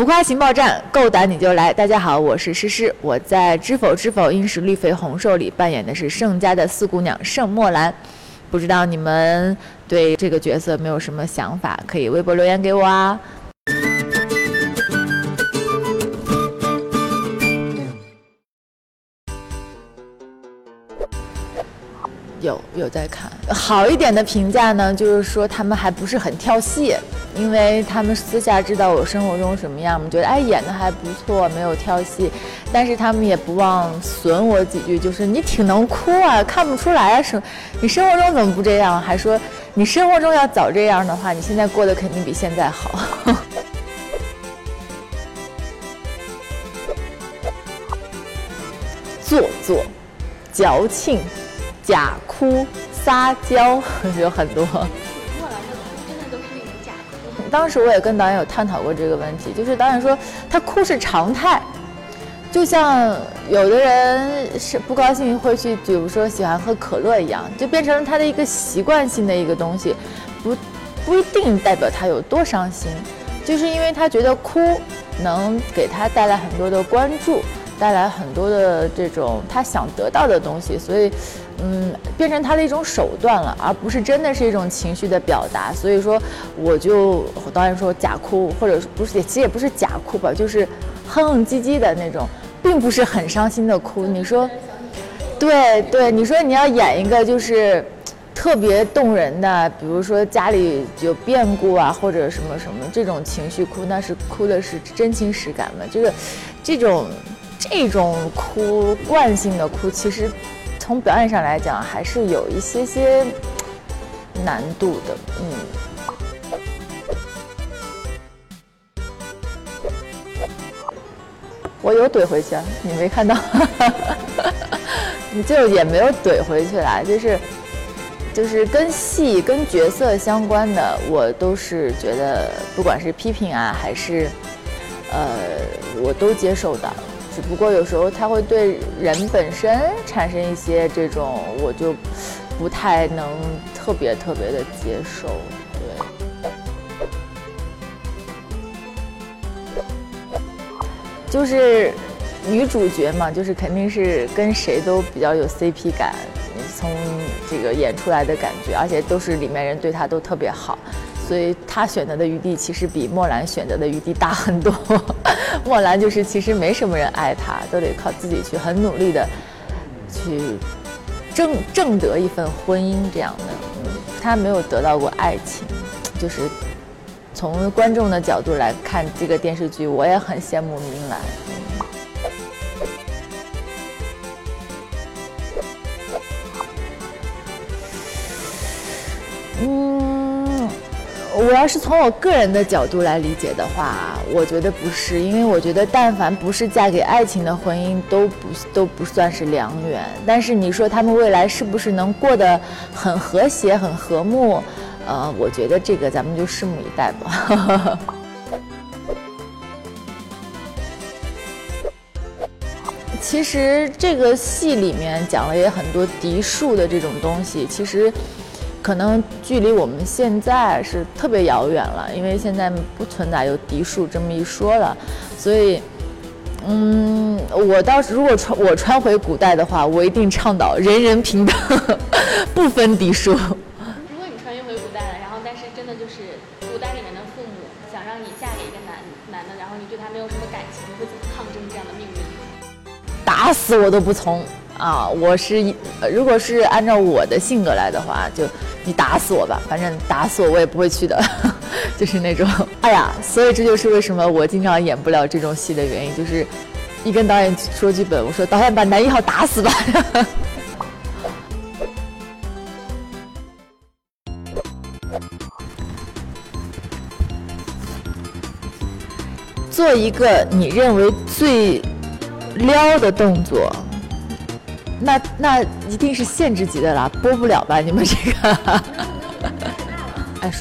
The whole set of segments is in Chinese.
浮夸情报站，够胆你就来！大家好，我是诗诗，我在《知否知否，应是绿肥红瘦》里扮演的是盛家的四姑娘盛墨兰。不知道你们对这个角色没有什么想法，可以微博留言给我啊。有有在看，好一点的评价呢，就是说他们还不是很跳戏，因为他们私下知道我生活中什么样，我们觉得哎演的还不错，没有跳戏，但是他们也不忘损我几句，就是你挺能哭啊，看不出来啊，生你生活中怎么不这样？还说你生活中要早这样的话，你现在过得肯定比现在好。做作，矫情。假哭撒娇 有很多。的哭真的都是那种假哭。当时我也跟导演有探讨过这个问题，就是导演说他哭是常态，就像有的人是不高兴会去，比如说喜欢喝可乐一样，就变成了他的一个习惯性的一个东西，不不一定代表他有多伤心，就是因为他觉得哭能给他带来很多的关注。带来很多的这种他想得到的东西，所以，嗯，变成他的一种手段了，而不是真的是一种情绪的表达。所以说，我就导演说假哭，或者不是，其实也不是假哭吧，就是哼哼唧唧的那种，并不是很伤心的哭。你说，对对，你说你要演一个就是特别动人的，比如说家里有变故啊，或者什么什么这种情绪哭，那是哭的是真情实感嘛。这个这种。这种哭惯性的哭，其实从表演上来讲，还是有一些些难度的。嗯，我有怼回去，你没看到？你就也没有怼回去啦，就是就是跟戏跟角色相关的，我都是觉得，不管是批评啊，还是呃，我都接受的。不过有时候他会对人本身产生一些这种，我就不太能特别特别的接受。对，就是女主角嘛，就是肯定是跟谁都比较有 CP 感，从这个演出来的感觉，而且都是里面人对她都特别好。所以他选择的余地其实比莫兰选择的余地大很多。莫兰就是其实没什么人爱他，都得靠自己去很努力的去挣挣得一份婚姻这样的。他没有得到过爱情，就是从观众的角度来看这个电视剧，我也很羡慕明兰。嗯我要是从我个人的角度来理解的话，我觉得不是，因为我觉得但凡不是嫁给爱情的婚姻，都不都不算是良缘。但是你说他们未来是不是能过得很和谐、很和睦？呃，我觉得这个咱们就拭目以待吧。其实这个戏里面讲了也很多嫡庶的这种东西，其实。可能距离我们现在是特别遥远了，因为现在不存在有嫡庶这么一说了，所以，嗯，我倒是如果穿我穿回古代的话，我一定倡导人人平等，不分嫡庶。如果你穿越回古代了，然后但是真的就是古代里面的父母想让你嫁给一个男男的，然后你对他没有什么感情，你会怎么抗争这样的命运？打死我都不从。啊，我是，如果是按照我的性格来的话，就你打死我吧，反正打死我我也不会去的，就是那种，哎呀，所以这就是为什么我经常演不了这种戏的原因，就是一跟导演说剧本，我说导演把男一号打死吧。做一个你认为最撩的动作。那那一定是限制级的啦，播不了吧？你们这个，哎，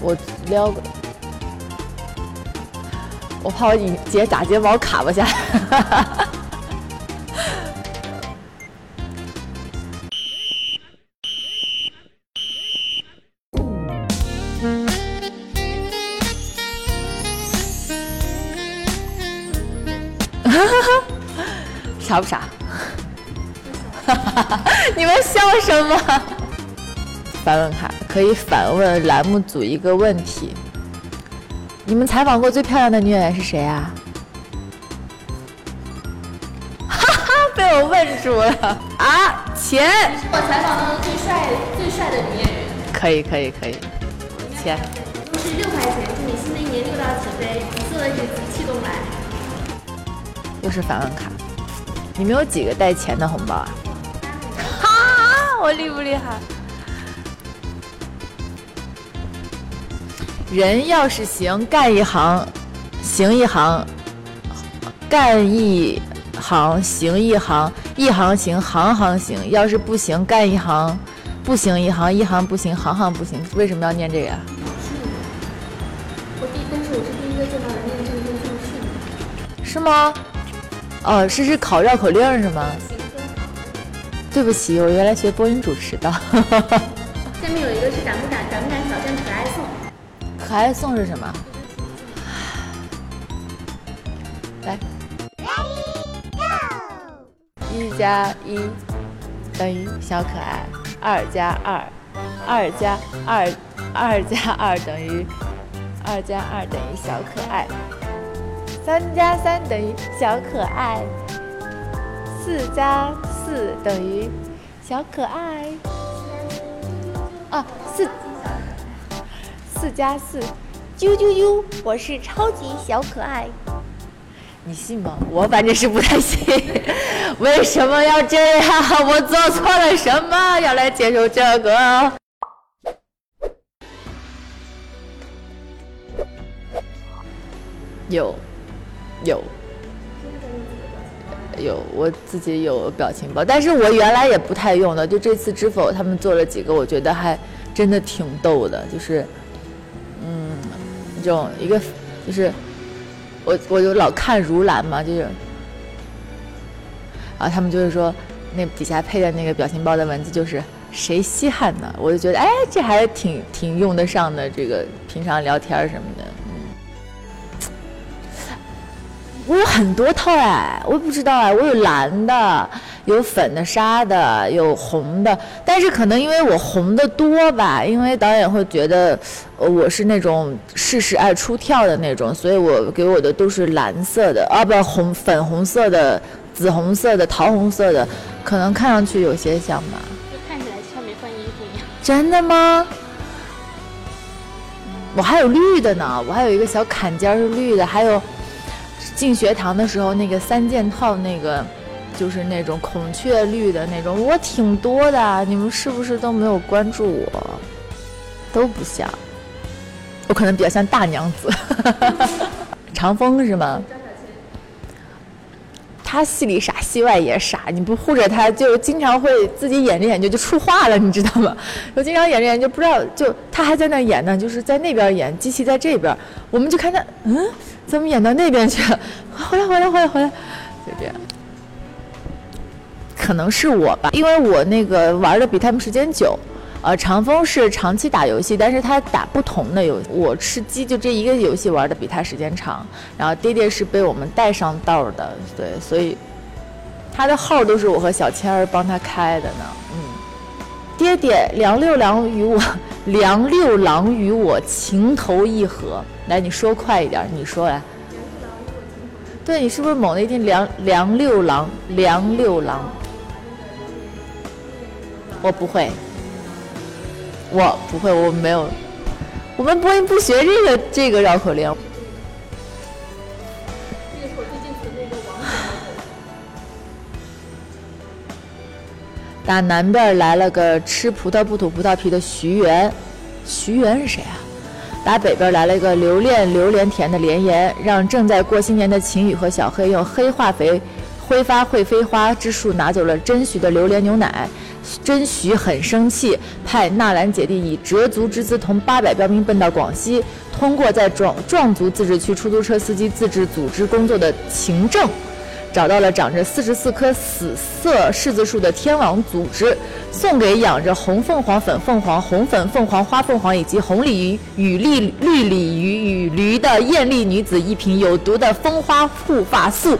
我撩个，我怕我你睫假睫毛卡不下来。傻不傻？你们笑什么？反问卡可以反问栏目组一个问题：你们采访过最漂亮的女演员是谁啊？哈哈，被我问住了啊！钱，我采访到的最帅最帅的女演员。可以可以可以，钱。都是六块钱，祝你新的一年六道起飞，紫色的日子气东来。又是反问卡，你们有几个带钱的红包啊？哈，我厉不厉害？人要是行，干一行，行一行，干一行，行一行，一行行，行行行。要是不行，干一行，不行一行，一行不行，行行不行。为什么要念这个呀？我第，但是我是第一个见到人念这个用这么顺的。是吗？哦，是是考绕口令是吗？对不起，我原来学播音主持的。下面有一个是敢不敢敢不敢挑战可爱颂？可爱颂是什么？来，Ready Go！，一加一等于小可爱，二加二，二加二，二加二等于二加二等于小可爱，三加三等于小可爱，四加四等于小可爱。啊，四四加四，啾啾啾！我是超级小可爱。你信吗？我反正是不太信。为什么要这样？我做错了什么？要来接受这个？有，有，有，我自己有表情包，但是我原来也不太用的。就这次知否他们做了几个，我觉得还真的挺逗的，就是，嗯，这种一个就是我我就老看如兰嘛，就是，然后他们就是说那底下配的那个表情包的文字就是谁稀罕呢？我就觉得哎，这还挺挺用得上的，这个平常聊天什么的，我有很多套哎，我也不知道哎，我有蓝的，有粉的、纱的，有红的，但是可能因为我红的多吧，因为导演会觉得，呃，我是那种事事爱出跳的那种，所以我给我的都是蓝色的，啊，不，红、粉红色的、紫红色的、桃红色的，可能看上去有些像吧。就看起来像没换衣服一样。真的吗？我还有绿的呢，我还有一个小坎肩儿是绿的，还有进学堂的时候那个三件套，那个就是那种孔雀绿的那种，我挺多的。你们是不是都没有关注我？都不像，我可能比较像大娘子，长风是吗？他戏里傻，戏外也傻。你不护着他，就经常会自己演着演着就出话了，你知道吗？我经常演着演着就不知道，就他还在那演呢，就是在那边演，机器在这边，我们就看他，嗯，怎么演到那边去了？回来，回来，回来，回来，就这样。可能是我吧，因为我那个玩的比他们时间久。呃，长风是长期打游戏，但是他打不同的游。我吃鸡就这一个游戏玩的比他时间长，然后爹爹是被我们带上道的，对，所以他的号都是我和小千儿帮他开的呢。嗯，爹爹，梁六郎与我，梁六郎与我情投意合。来，你说快一点，你说来。对你是不是猛的一定梁梁六郎，梁六郎？我不会。我不会，我没有，我们播音不学这个这个绕口令。打南边来了个吃葡萄不吐葡萄皮的徐媛，徐媛是谁啊？打北边来了一个留恋榴莲甜的莲颜，让正在过新年的秦宇和小黑用黑化肥挥发会飞花之术拿走了真徐的榴莲牛奶。真徐很生气，派纳兰姐弟以折足之姿同八百标兵奔到广西，通过在壮壮族自治区出租车司机自治组织工作的秦政，找到了长着四十四棵死色柿子树的天王组织，送给养着红凤凰、粉凤凰、红粉凤凰、花凤凰以及红鲤鱼与绿绿鲤鱼与驴的艳丽女子一瓶有毒的蜂花护发素。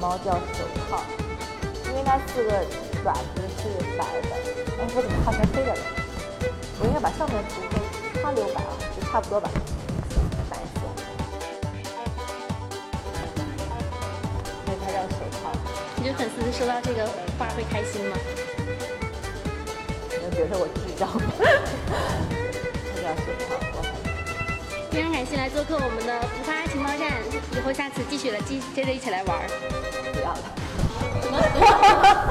猫叫手套，因为它四个爪子是白的。哎，我怎么画成黑的了？我应该把上面涂黑，它留白啊，就差不多吧。白色，所以它叫手套。你觉得粉丝收到这个画会开心吗？可能觉得我智障。它叫手套，非常感谢来做客我们的浮夸情报站，以后下次继续了，继接着一起来玩。不要了。什么？